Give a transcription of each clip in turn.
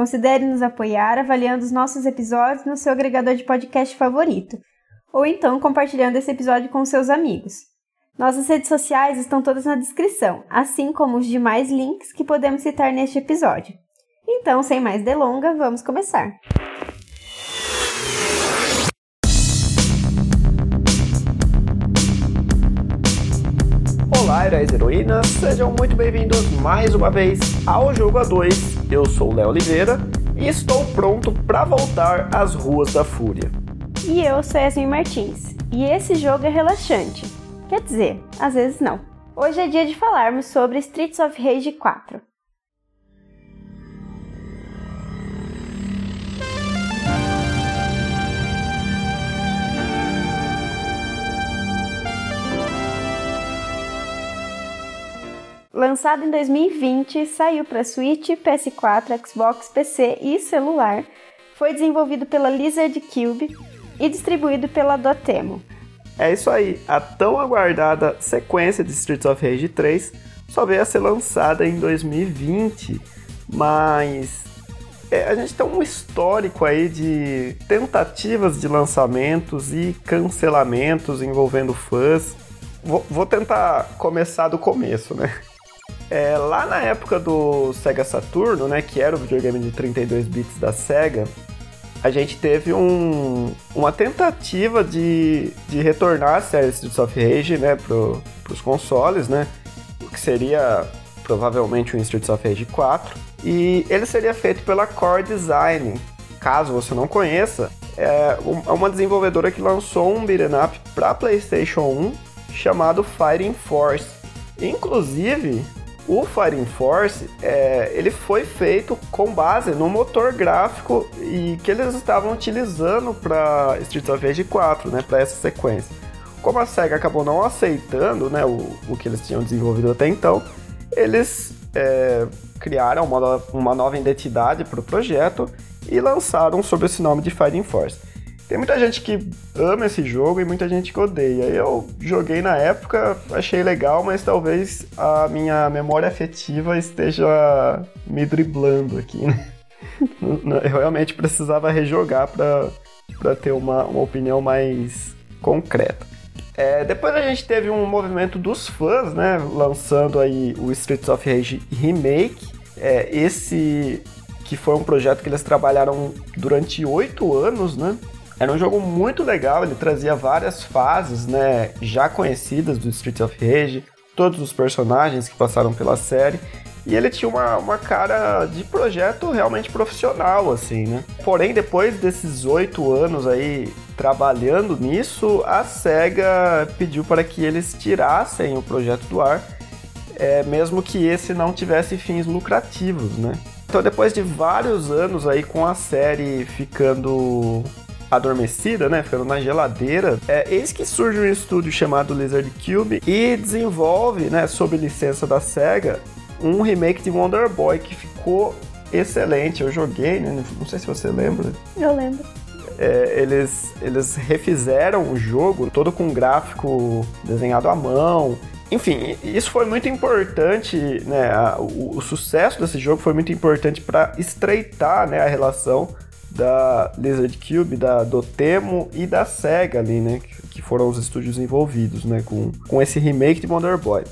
considere nos apoiar avaliando os nossos episódios no seu agregador de podcast favorito, ou então compartilhando esse episódio com seus amigos. Nossas redes sociais estão todas na descrição, assim como os demais links que podemos citar neste episódio. Então, sem mais delongas, vamos começar. Olá, heróis e heroínas, sejam muito bem-vindos mais uma vez ao Jogo A2. Eu sou Léo Oliveira e estou pronto para voltar às ruas da Fúria. E eu sou Yasmin Martins, e esse jogo é relaxante. Quer dizer, às vezes não. Hoje é dia de falarmos sobre Streets of Rage 4. Lançado em 2020, saiu para Switch, PS4, Xbox, PC e celular. Foi desenvolvido pela Lizard Cube e distribuído pela Dotemu. É isso aí, a tão aguardada sequência de Streets of Rage 3 só veio a ser lançada em 2020, mas é, a gente tem um histórico aí de tentativas de lançamentos e cancelamentos envolvendo fãs. Vou, vou tentar começar do começo, né? É, lá na época do Sega Saturno, né, que era o videogame de 32 bits da Sega, a gente teve um, uma tentativa de, de retornar a série Streets of Rage né, para os consoles, né, o que seria provavelmente um Streets of Rage 4, e ele seria feito pela Core Design. Caso você não conheça, é uma desenvolvedora que lançou um beat'em up para PlayStation 1 chamado Fighting Force. Inclusive, o Fighting Force, é, ele foi feito com base no motor gráfico e que eles estavam utilizando para Streets of Rage 4, né, para essa sequência. Como a SEGA acabou não aceitando né, o, o que eles tinham desenvolvido até então, eles é, criaram uma, uma nova identidade para o projeto e lançaram sob esse nome de Fighting Force. Tem muita gente que ama esse jogo e muita gente que odeia. Eu joguei na época, achei legal, mas talvez a minha memória afetiva esteja me driblando aqui, né? Eu realmente precisava rejogar para ter uma, uma opinião mais concreta. É, depois a gente teve um movimento dos fãs, né? Lançando aí o Streets of Rage Remake. É, esse que foi um projeto que eles trabalharam durante oito anos, né? Era um jogo muito legal, ele trazia várias fases, né, já conhecidas do Streets of Rage, todos os personagens que passaram pela série, e ele tinha uma, uma cara de projeto realmente profissional, assim, né? Porém, depois desses oito anos aí trabalhando nisso, a SEGA pediu para que eles tirassem o projeto do ar, é, mesmo que esse não tivesse fins lucrativos, né? Então, depois de vários anos aí com a série ficando adormecida, né, ficando na geladeira, é, eis que surge um estúdio chamado Lizard Cube e desenvolve, né, sob licença da SEGA, um remake de Wonder Boy que ficou excelente. Eu joguei, né, não sei se você lembra. Eu lembro. É, eles, eles refizeram o jogo todo com gráfico desenhado à mão. Enfim, isso foi muito importante, né? O, o, sucesso desse jogo foi muito importante para estreitar né, a relação da Lizard Cube, da Dotemu e da SEGA ali, né? Que foram os estúdios envolvidos, né? Com, com esse remake de Wonder Boy.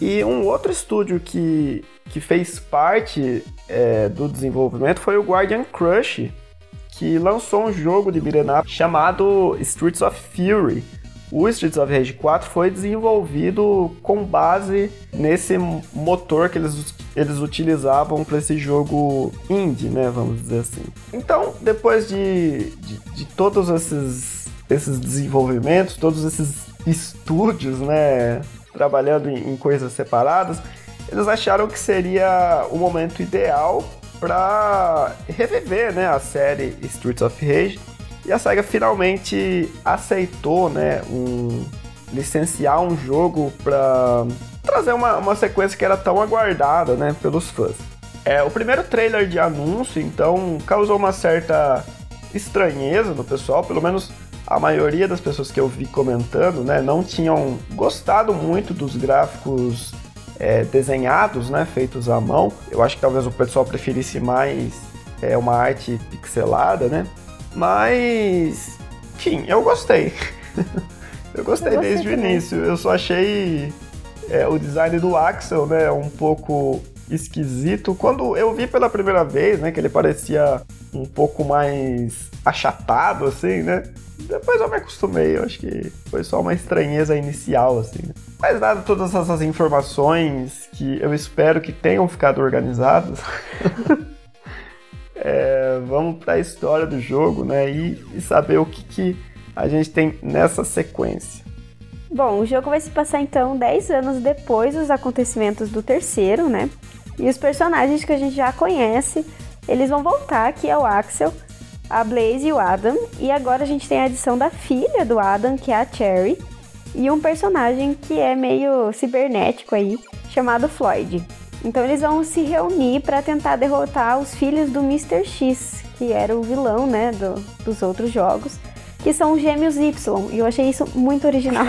E um outro estúdio que, que fez parte é, do desenvolvimento foi o Guardian Crush, que lançou um jogo de beat'em chamado Streets of Fury, o Streets of Rage 4 foi desenvolvido com base nesse motor que eles, eles utilizavam para esse jogo indie, né? Vamos dizer assim. Então, depois de, de, de todos esses, esses desenvolvimentos, todos esses estúdios, né? Trabalhando em, em coisas separadas, eles acharam que seria o momento ideal para reviver, né, a série Streets of Rage. E a SEGA finalmente aceitou, né, um licenciar um jogo para trazer uma, uma sequência que era tão aguardada, né, pelos fãs. É o primeiro trailer de anúncio, então causou uma certa estranheza no pessoal, pelo menos a maioria das pessoas que eu vi comentando, né, não tinham gostado muito dos gráficos é, desenhados, né, feitos à mão. Eu acho que talvez o pessoal preferisse mais é, uma arte pixelada, né? Mas, enfim, eu gostei. eu gostei desde o início. Eu só achei é, o design do Axel, né, um pouco esquisito. Quando eu vi pela primeira vez, né, que ele parecia um pouco mais achatado, assim, né? Depois eu me acostumei, eu acho que foi só uma estranheza inicial, assim. Né? Mas dado todas essas informações que eu espero que tenham ficado organizadas, é, vamos para a história do jogo, né? E, e saber o que, que a gente tem nessa sequência. Bom, o jogo vai se passar então 10 anos depois dos acontecimentos do terceiro, né? E os personagens que a gente já conhece, eles vão voltar, que é o Axel, a Blaze e o Adam. E agora a gente tem a adição da filha do Adam, que é a Cherry, e um personagem que é meio cibernético aí, chamado Floyd. Então eles vão se reunir para tentar derrotar os filhos do Mr. X, que era o vilão, né, do, dos outros jogos, que são os gêmeos Y. E eu achei isso muito original.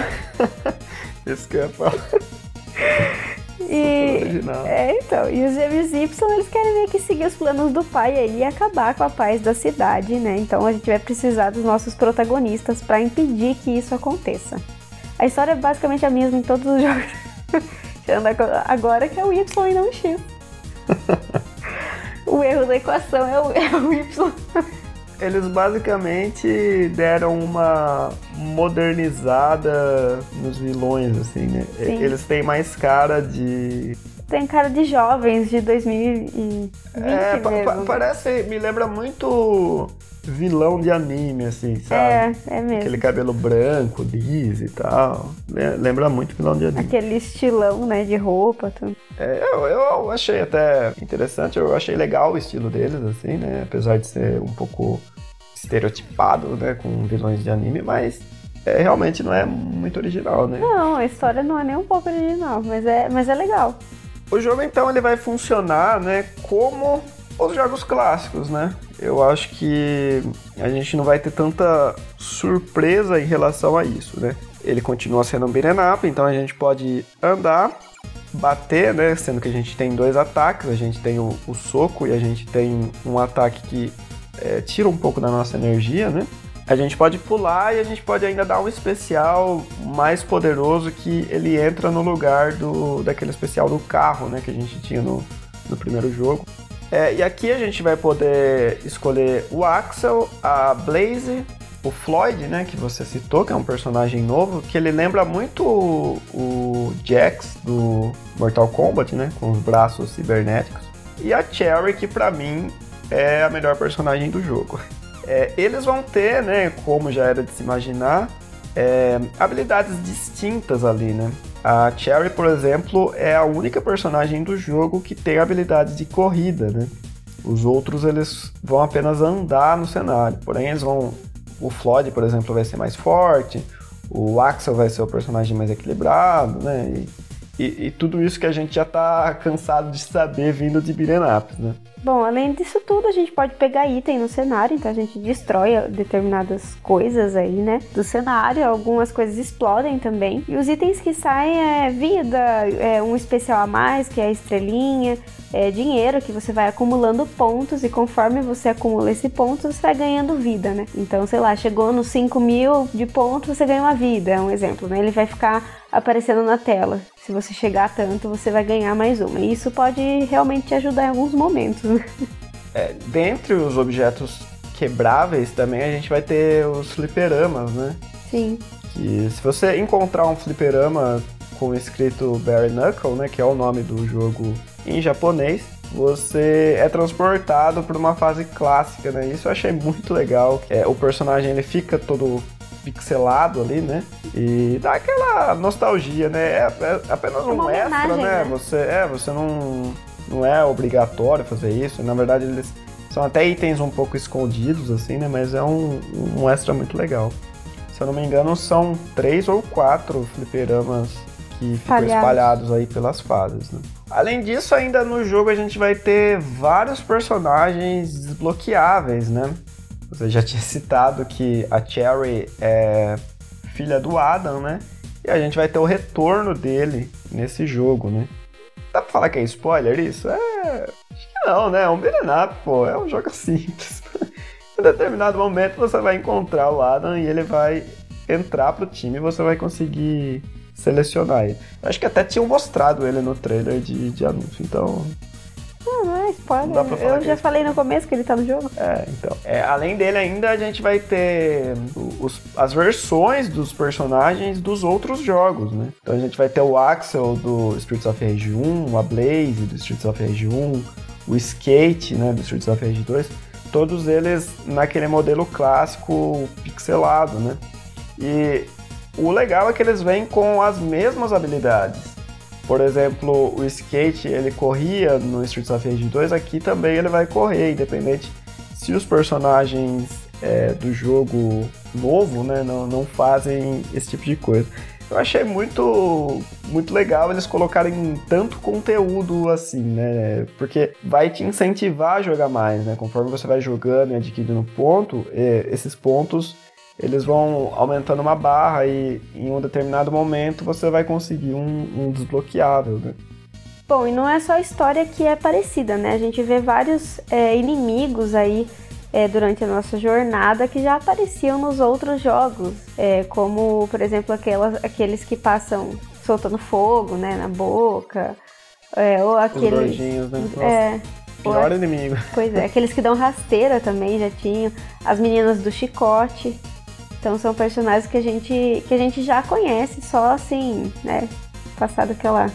isso que eu ia falar. E, é, então, e os gêmeos Y, eles querem meio que seguir os planos do pai aí e acabar com a paz da cidade, né? Então a gente vai precisar dos nossos protagonistas para impedir que isso aconteça. A história é basicamente a mesma em todos os jogos. Agora que é o Y e não o X. o erro da equação é o, é o Y eles basicamente deram uma modernizada nos vilões, assim, né? Sim. Eles têm mais cara de. Tem cara de jovens de 2020 é, pa pa parece, me lembra muito vilão de anime, assim, sabe? É, é mesmo. Aquele cabelo branco, liso e tal. Lembra muito vilão de anime. Aquele estilão, né, de roupa. Tudo. É, eu, eu achei até interessante, eu achei legal o estilo deles, assim, né? Apesar de ser um pouco estereotipado, né, com vilões de anime, mas é, realmente não é muito original, né? Não, a história não é nem um pouco original, mas é, mas é legal. O jogo então ele vai funcionar, né, como os jogos clássicos, né? Eu acho que a gente não vai ter tanta surpresa em relação a isso, né? Ele continua sendo um beat'em então a gente pode andar, bater, né? Sendo que a gente tem dois ataques, a gente tem o, o soco e a gente tem um ataque que é, tira um pouco da nossa energia, né? A gente pode pular e a gente pode ainda dar um especial mais poderoso que ele entra no lugar do daquele especial do carro, né? Que a gente tinha no, no primeiro jogo. É, e aqui a gente vai poder escolher o Axel, a Blaze, o Floyd, né, que você citou, que é um personagem novo, que ele lembra muito o, o Jax do Mortal Kombat, né, com os braços cibernéticos. E a Cherry, que para mim é a melhor personagem do jogo. É, eles vão ter, né, como já era de se imaginar, é, habilidades distintas ali, né? A Cherry, por exemplo, é a única personagem do jogo que tem habilidades de corrida, né? Os outros eles vão apenas andar no cenário, porém eles vão o Floyd, por exemplo, vai ser mais forte, o Axel vai ser o personagem mais equilibrado, né? E, e, e tudo isso que a gente já está cansado de saber vindo de ups, né? Bom, além disso tudo, a gente pode pegar item no cenário, então a gente destrói determinadas coisas aí, né? Do cenário, algumas coisas explodem também. E os itens que saem é vida, é um especial a mais, que é a estrelinha, é dinheiro que você vai acumulando pontos e conforme você acumula esse ponto, você vai ganhando vida, né? Então, sei lá, chegou nos 5 mil de pontos, você ganha uma vida, é um exemplo, né? Ele vai ficar aparecendo na tela. Se você chegar a tanto, você vai ganhar mais uma. E isso pode realmente te ajudar em alguns momentos. Né? É, dentre os objetos quebráveis também a gente vai ter os fliperamas, né? Sim. Que se você encontrar um fliperama com escrito Bare Knuckle, né, que é o nome do jogo em japonês, você é transportado para uma fase clássica, né? Isso eu achei muito legal. É, o personagem ele fica todo pixelado ali, né? E dá aquela nostalgia, né? É, é apenas é um extra, né? né? Você, é, você não não é obrigatório fazer isso. Na verdade, eles são até itens um pouco escondidos, assim, né? Mas é um, um extra muito legal. Se eu não me engano, são três ou quatro fliperamas que ficam Espalhados. espalhados aí pelas fases, né? Além disso, ainda no jogo a gente vai ter vários personagens desbloqueáveis, né? Você já tinha citado que a Cherry é filha do Adam, né? E a gente vai ter o retorno dele nesse jogo, né? Dá pra falar que é spoiler isso? É. Acho que não, né? É um beat'em pô. É um jogo simples. em determinado momento você vai encontrar o Adam e ele vai entrar pro time e você vai conseguir selecionar ele. Eu acho que até tinham mostrado ele no trailer de, de anúncio, então. É spoiler. Não dá pra falar Eu já é falei no começo que ele tá no jogo. É, então. É, além dele ainda a gente vai ter os- as versões dos personagens dos outros jogos, né? Então a gente vai ter o Axel do Streets of Rage 1, a Blaze do Streets of Rage 1, o Skate, né, do Streets of Rage 2, todos eles naquele modelo clássico pixelado, né? E o legal é que eles vêm com as mesmas habilidades. Por exemplo, o skate ele corria no Streets of Rage 2, aqui também ele vai correr, independente se os personagens é, do jogo novo né, não, não fazem esse tipo de coisa. Eu achei muito, muito legal eles colocarem tanto conteúdo assim, né? Porque vai te incentivar a jogar mais, né? Conforme você vai jogando e adquirindo ponto, eh, esses pontos eles vão aumentando uma barra e em um determinado momento você vai conseguir um, um desbloqueável, né? Bom, e não é só a história que é parecida, né? A gente vê vários é, inimigos aí é, durante a nossa jornada que já apareciam nos outros jogos, é, como, por exemplo, aquelas, aqueles que passam soltando fogo, né, na boca, é, ou Os aqueles... gordinhos, né? Nossa, É, pior inimigo. Pois é, aqueles que dão rasteira também já tinham. As meninas do chicote. Então são personagens que a gente, que a gente já conhece, só assim, né? Passado aquela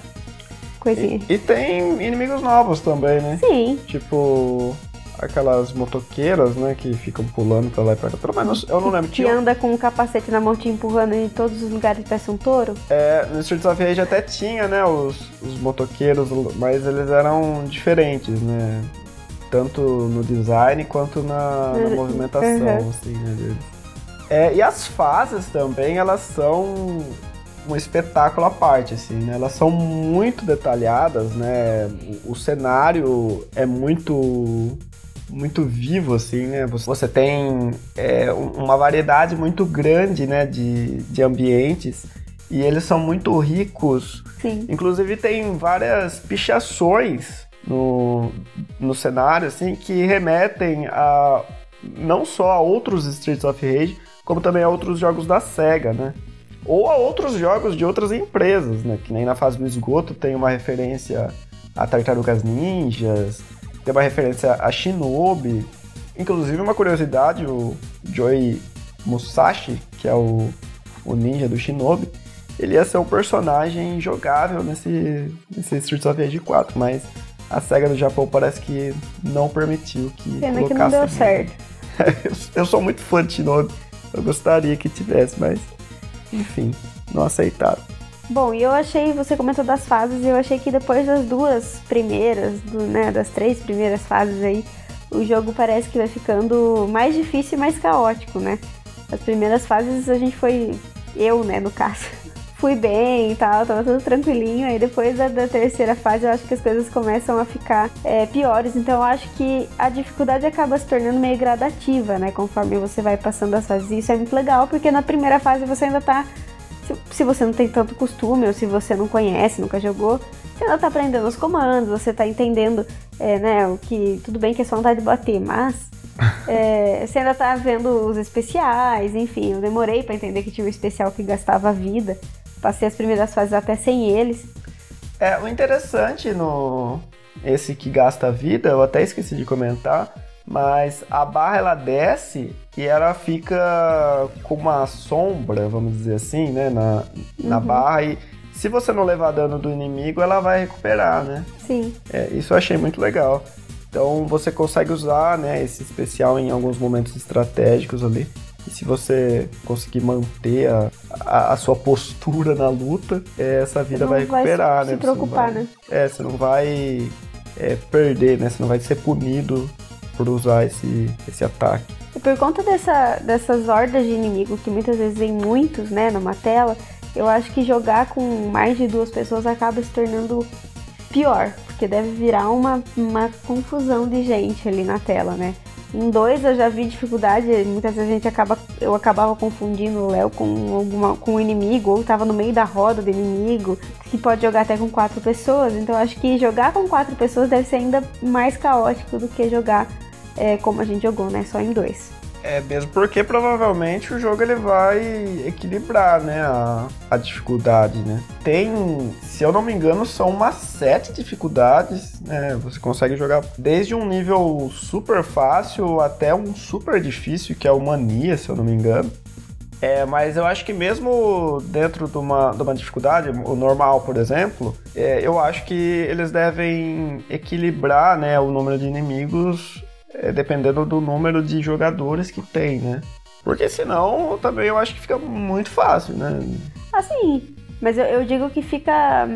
coisinha. E, e tem inimigos novos também, né? Sim, Tipo aquelas motoqueiras, né, que ficam pulando pra lá e pra cá. Pelo menos eu não lembro. que Tinha, anda com um capacete na mão te empurrando em todos os lugares parece um touro. é, no Streets of Rage até tinha, né, os, os motoqueiros, mas eles eram diferentes, né? Tanto no design quanto na, na Uhum. movimentação, Uhum. assim, né, deles. É, e as fases também, elas são um espetáculo à parte, assim, né? Elas são muito detalhadas, né? O, o cenário é muito muito vivo, assim, né? Você- tem é, um- uma variedade muito grande, né, de, de ambientes e eles são muito ricos. Sim. Inclusive tem várias pichações no, no cenário, assim, que remetem a não só a outros Streets of Rage, como também a outros jogos da SEGA, né? Ou a outros jogos de outras empresas, né? Que nem na fase do esgoto tem uma referência a Tartarugas Ninjas, tem uma referência a Shinobi. Inclusive, uma curiosidade, o Joey Musashi, que é o, o ninja do Shinobi, ele ia ser um personagem jogável nesse, nesse Streets of Rage 4, mas a SEGA do Japão parece que não permitiu que Pena que não colocasse deu certo. Eu- Eu sou muito fã de Shinobi. Eu gostaria que tivesse, mas enfim, não aceitaram. Bom, e eu achei, você comentou das fases, eu achei que depois das duas primeiras, do, né, das três primeiras fases aí, o jogo parece que vai ficando mais difícil e mais caótico, né? As primeiras fases a gente foi, eu, né, no caso, fui bem e tal, tava tudo tranquilinho, aí depois da, da terceira fase eu acho que as coisas começam a ficar é, piores, então eu acho que a dificuldade acaba se tornando meio gradativa, né, conforme você vai passando as fases, isso é muito legal, porque na primeira fase você ainda tá se, você não tem tanto costume ou se você não conhece, nunca jogou, você ainda tá aprendendo os comandos, você tá entendendo, é, né, o que. Tudo bem que é só vontade de bater, mas. é, você ainda tá vendo os especiais, enfim, eu demorei pra entender que tinha um especial que gastava vida. Passei as primeiras fases até sem eles. É, o interessante no esse que gasta vida, eu até esqueci de comentar, mas a barra ela desce e ela fica com uma sombra, vamos dizer assim, né, na, na Uhum. barra e se você não levar dano do inimigo, ela vai recuperar, né? Sim. É, isso eu achei muito legal. Então você consegue usar né, esse especial em alguns momentos estratégicos ali. E se você conseguir manter a, a, a sua postura na luta, é, essa vida vai vai recuperar, se né? Você preocupar, vai- né? É, você não vai é, perder, né? Você não vai ser punido por usar esse, esse ataque. E por conta dessa, dessas hordas de inimigo, que muitas vezes vem muitos, né, numa tela, eu acho que jogar com mais de duas pessoas acaba se tornando pior, porque deve virar uma, uma confusão de gente ali na tela, né? Em dois eu já vi dificuldade, muitas vezes a gente acaba, eu acabava confundindo o Léo com alguma com um inimigo, ou estava no meio da roda do inimigo, que pode jogar até com quatro pessoas. Então acho que jogar com quatro pessoas deve ser ainda mais caótico do que jogar é, como a gente jogou, né? Só em dois. É, mesmo porque provavelmente o jogo ele vai equilibrar, né, a, a dificuldade, né. Tem, se eu não me engano, são umas sete dificuldades, né, você consegue jogar desde um nível super fácil até um super difícil, que é o Mania, se eu não me engano. É, mas eu acho que mesmo dentro de uma, de uma dificuldade, o normal, por exemplo, é, eu acho que eles devem equilibrar né, o número de inimigos é, dependendo do número de jogadores que tem, né? Porque senão também eu acho que fica muito fácil, né? Assim, mas eu, eu digo que fica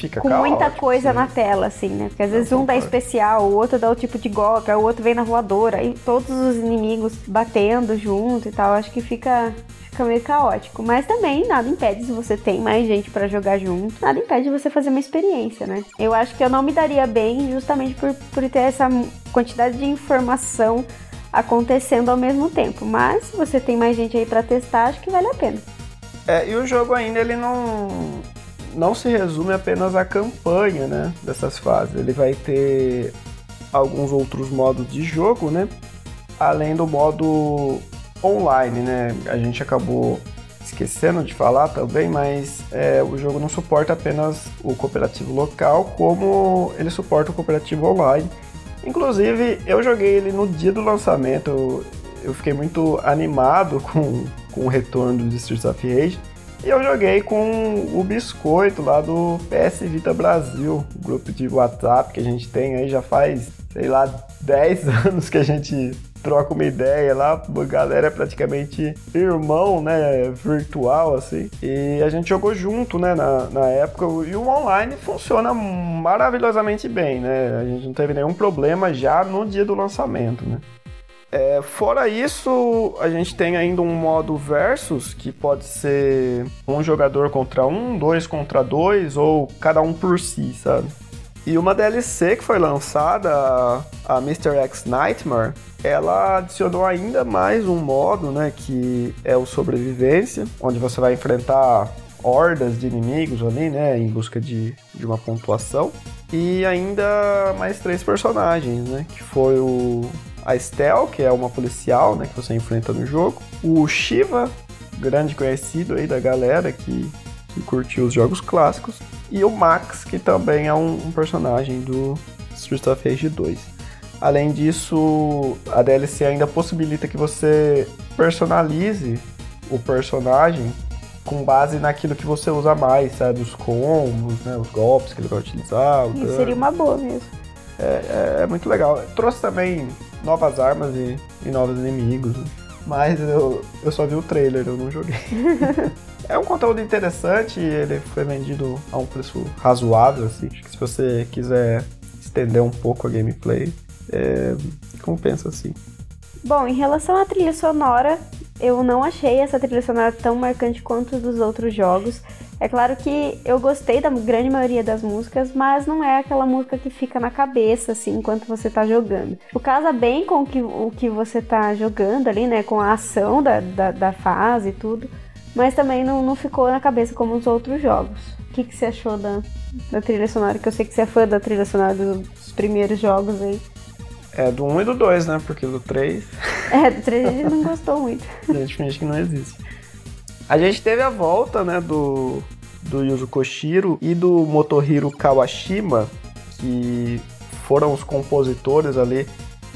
Fica com caótico, muita coisa sim. na tela, assim, né? Porque às vezes Eu um dá concordo. especial, o outro dá o tipo de golpe, o outro vem na voadora, e todos os inimigos batendo junto e tal. Acho que fica, fica meio caótico. Mas também nada impede, se você tem mais gente pra jogar junto, nada impede você fazer uma experiência, né? Eu acho que eu não me daria bem justamente por, por ter essa quantidade de informação acontecendo ao mesmo tempo. Mas se você tem mais gente aí pra testar, acho que vale a pena. É, e o jogo ainda ele não não se resume apenas à campanha, né, dessas fases. Ele vai ter alguns outros modos de jogo, né? Além do modo online, né? A gente acabou esquecendo de falar também, mas é, o jogo não suporta apenas o cooperativo local, como ele suporta o cooperativo online. Inclusive, eu joguei ele no dia do lançamento, eu, fiquei muito animado com, com o retorno do Streets of Rage. E eu joguei com o Biscoito lá do PS Vita Brasil, grupo de WhatsApp que a gente tem aí já faz, sei lá, 10 anos que a gente troca uma ideia lá, a galera é praticamente irmão, né, virtual, assim. E a gente jogou junto, né, na, na época, e o online funciona maravilhosamente bem, né, a gente não teve nenhum problema já no dia do lançamento, né. É, fora isso, a gente tem ainda um modo versus, que pode ser um jogador contra um, dois contra dois, ou cada um por si, sabe? E uma DLC que foi lançada, a Mr. X Nightmare, ela adicionou ainda mais um modo, né, que é o sobrevivência, onde você vai enfrentar hordas de inimigos ali, né, em busca de, de uma pontuação. E ainda mais três personagens, né, que foi o a Estel, que é uma policial, né, que você enfrenta no jogo, o Shiva, grande conhecido aí da galera que, que curtiu os jogos clássicos, e o Max, que também é um, um personagem do Streets of Rage 2. Além disso, a DLC ainda possibilita que você personalize o personagem com base naquilo que você usa mais, sabe? Os combos, né? Os golpes que ele vai utilizar. Isso seria uma boa mesmo. É, é muito legal. Trouxe também novas armas e, e novos inimigos. né? Mas eu, eu só vi o trailer, eu não joguei. é um conteúdo interessante, ele foi vendido a um preço razoável, assim. Acho que se você quiser estender um pouco a gameplay, é, compensa assim. Bom, em relação à trilha sonora, eu não achei essa trilha sonora tão marcante quanto dos outros jogos. É claro que eu gostei da grande maioria das músicas, mas não é aquela música que fica na cabeça, assim, enquanto você tá jogando. O casa bem com o que, o que você tá jogando ali, né? Com a ação da, da, da fase e tudo. Mas também não, não ficou na cabeça como os outros jogos. O que, que você achou da, da trilha sonora? Que eu sei que você é fã da trilha sonora dos primeiros jogos aí. É do 1 e do 2, né? Porque do 3 É, do 3 a gente não gostou muito. a gente finge que não existe. A gente teve a volta, né, do, do Yuzo Koshiro e do Motohiro Kawashima, que foram os compositores ali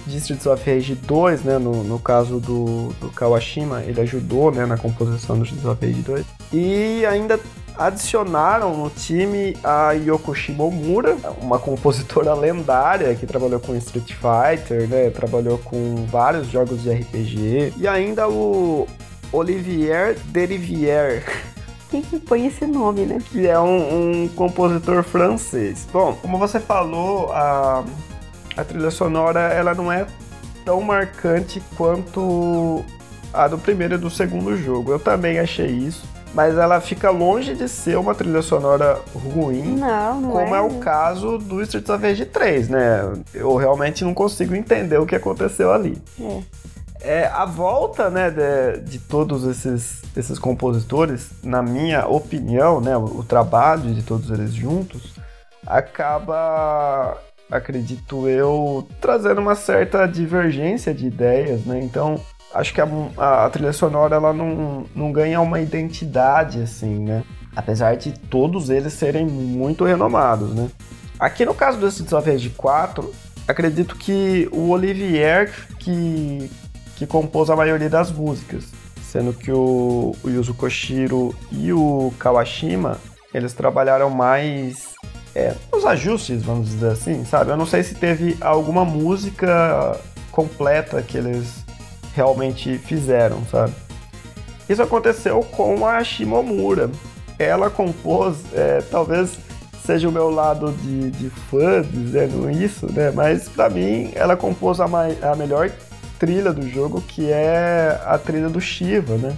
de Streets of Rage 2, né, no, no caso do, do Kawashima, ele ajudou, né, na composição do Streets of Rage 2. E ainda adicionaram no time a Yoko Shimomura, uma compositora lendária que trabalhou com Street Fighter, né, trabalhou com vários jogos de RPG, e ainda o Olivier Derivière, quem que põe esse nome, né? Que é um, um compositor francês. Bom, como você falou, a, a trilha sonora ela não é tão marcante quanto a do primeiro e do segundo jogo. Eu também achei isso. Mas ela fica longe de ser uma trilha sonora ruim, não, não como é, é o caso do Streets of Rage 3, né? Eu realmente não consigo entender o que aconteceu ali. É. É, a volta né, de, de, todos esses, esses compositores, na minha opinião, né, o, o, trabalho de todos eles juntos, acaba, acredito eu, trazendo uma certa divergência de ideias. Né? Então, acho que a, a, a, trilha sonora ela não, não ganha uma identidade assim, né? Apesar de todos eles serem muito renomados, né? Aqui no caso do Streets of Rage 4, acredito que o Olivier que que compôs a maioria das músicas, sendo que o, o Yuzo Koshiro e o Kawashima eles trabalharam mais é, os ajustes, vamos dizer assim, sabe? Eu não sei se teve alguma música completa que eles realmente fizeram, sabe? Isso aconteceu com a Shimomura. Ela compôs, é, talvez seja o meu lado de, de fã dizendo isso, né? Mas para mim ela compôs a, a melhor trilha do jogo, que é a trilha do Shiva, né?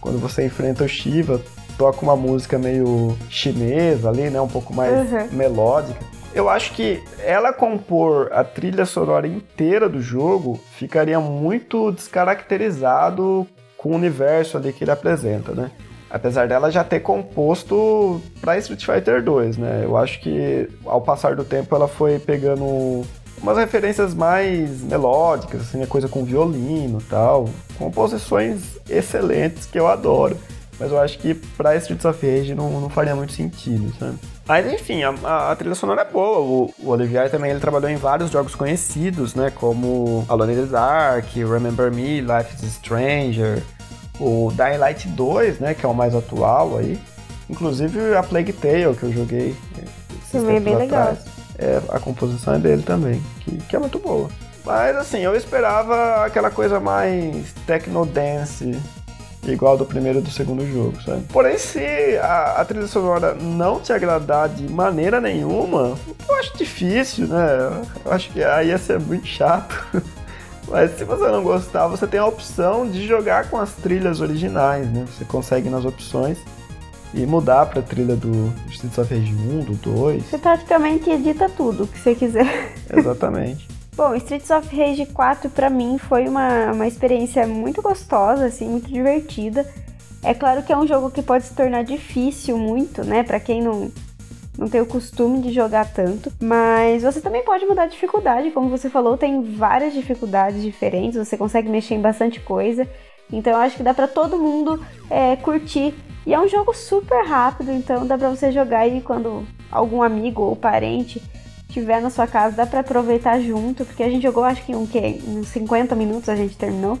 Quando você enfrenta o Shiva, toca uma música meio chinesa ali, né? Um pouco mais uhum. melódica. Eu acho que ela compor a trilha sonora inteira do jogo ficaria muito descaracterizado com o universo ali que ele apresenta, né? Apesar dela já ter composto para Street Fighter 2, né? Eu acho que ao passar do tempo ela foi pegando umas referências mais melódicas, assim, coisa com violino e tal. Composições excelentes que eu adoro. Mas eu acho que pra Streets of Rage não, não faria muito sentido, sabe? Mas enfim, a, a, trilha sonora é boa. O, o Olivier também ele trabalhou em vários jogos conhecidos, né? Como Alone in the Dark, Remember Me, Life is Stranger, o Dying Light 2, né? Que é o mais atual aí. Inclusive a Plague Tale que eu joguei. Também é bem atrás. É, a composição é dele também, que, que é muito boa. Mas assim, eu esperava aquela coisa mais techno-dance, igual do primeiro e do segundo jogo, sabe? Porém, se a, a, trilha sonora não te agradar de maneira nenhuma, eu acho difícil, né? Eu acho que aí ia ser muito chato. Mas se você não gostar, você tem a opção de jogar com as trilhas originais, né? Você consegue nas opções e mudar pra trilha do Streets of Rage 1, do 2. Você praticamente edita tudo que você quiser. Exatamente. Bom, Streets of Rage 4 para mim foi uma, uma experiência muito gostosa, assim, muito divertida. É claro que é um jogo que pode se tornar difícil muito, né, para quem não não tem o costume de jogar tanto, mas você também pode mudar a dificuldade, como você falou, tem várias dificuldades diferentes, você consegue mexer em bastante coisa. Então eu acho que dá para todo mundo é, curtir e é um jogo super rápido, então dá pra você jogar e quando algum amigo ou parente tiver na sua casa, dá pra aproveitar junto, porque a gente jogou acho que um que uns 50 minutos a gente terminou.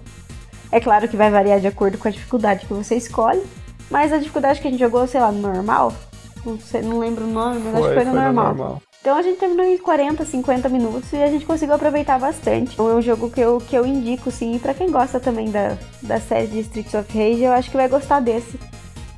É claro que vai variar de acordo com a dificuldade que você escolhe, mas a dificuldade que a gente jogou, sei lá, no normal, não, sei, não lembro o nome, mas foi, acho que foi no, foi normal. no normal. Então a gente terminou em 40, 50 minutos e a gente conseguiu aproveitar bastante. Então é um jogo que eu, que eu indico, sim, para quem gosta também da, da série de Streets of Rage, eu acho que vai gostar desse.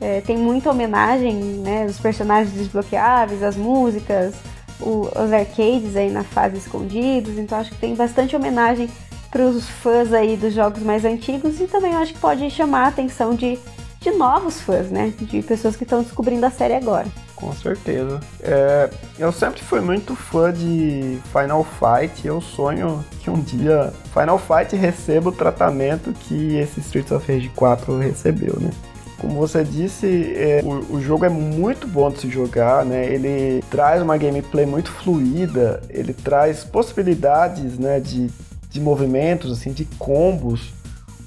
É, tem muita homenagem, né? Os personagens desbloqueáveis, as músicas, o, os arcades aí na fase escondidos. Então acho que tem bastante homenagem para os fãs aí dos jogos mais antigos e também acho que pode chamar a atenção de, de novos fãs, né? De pessoas que estão descobrindo a série agora. Com certeza. É, eu sempre fui muito fã de Final Fight. Eu sonho que um dia Final Fight receba o tratamento que esse Streets of Rage 4 recebeu, né? Como você disse, é, o, o, jogo é muito bom de se jogar, né? Ele traz uma gameplay muito fluida, ele traz possibilidades, né, de, de movimentos, assim, de combos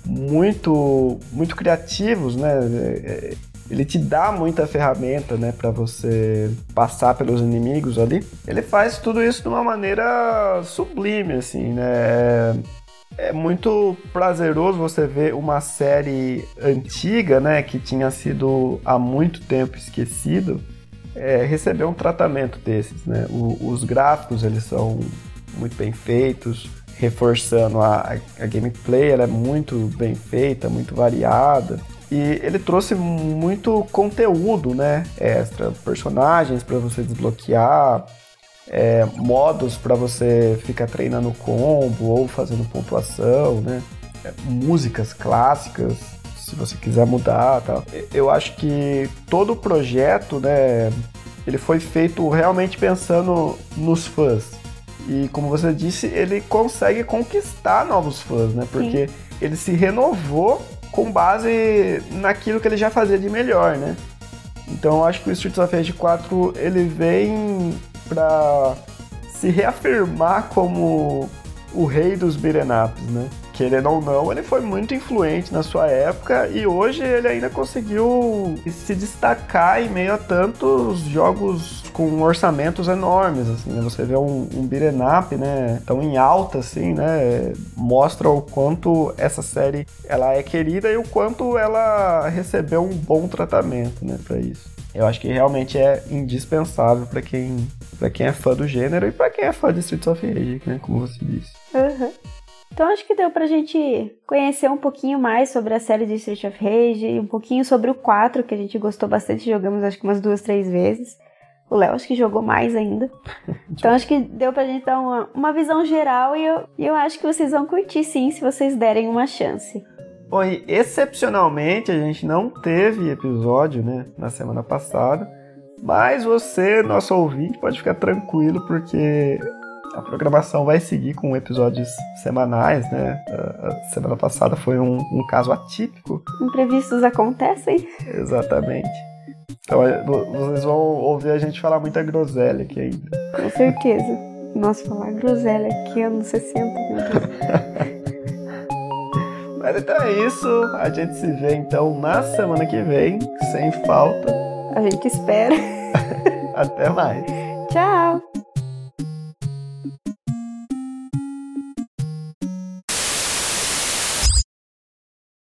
muito, muito criativos, né? É, é, ele te dá muita ferramenta, né, para você passar pelos inimigos ali. Ele faz tudo isso de uma maneira sublime, assim, né? É muito prazeroso você ver uma série antiga, né, que tinha sido há muito tempo esquecido, é, receber um tratamento desses, né? O, os gráficos eles são muito bem feitos, reforçando a, a gameplay, ela é muito bem feita, muito variada. E ele trouxe muito conteúdo, né? Extra, personagens para você desbloquear, é, modos para você ficar treinando combo ou fazendo pontuação, né? É, músicas clássicas, se você quiser mudar, tá? Eu acho que todo o projeto, né? Ele foi feito realmente pensando nos fãs. E como você disse, ele consegue conquistar novos fãs, né? Porque Sim. ele se renovou com base naquilo que ele já fazia de melhor, né? Então eu acho que o Streets of Rage 4 ele vem para se reafirmar como o rei dos ups, né? querendo ou não, ele foi muito influente na sua época e hoje ele ainda conseguiu se destacar em meio a tantos jogos com orçamentos enormes, assim, né? Você vê um, um up, né, tão em alta, assim, né, mostra o quanto essa série, ela é querida e o quanto ela recebeu um bom tratamento, né, para isso. Eu acho que realmente é indispensável para quem, pra quem é fã do gênero e para quem é fã de Streets of Rage, né, como você disse. Uhum. Então acho que deu pra gente conhecer um pouquinho mais sobre a série de Street of Rage um pouquinho sobre o 4, que a gente gostou bastante, jogamos acho que umas duas, três vezes. O Léo acho que jogou mais ainda. Então acho que deu pra gente dar uma, uma visão geral e eu, e eu acho que vocês vão curtir sim se vocês derem uma chance. Bom, e excepcionalmente a gente não teve episódio, né, na semana passada. Mas você, nosso ouvinte, pode ficar tranquilo porque a programação vai seguir com episódios semanais, né? A semana passada foi um, um caso atípico. Imprevistos acontecem. Exatamente. Então vocês vão ouvir a gente falar muita groselha aqui ainda. Com certeza. Nossa, falar groselha aqui anos 60, meu Deus. Mas então é isso. A gente se vê então na semana que vem, sem falta. A gente espera. Até mais. Tchau.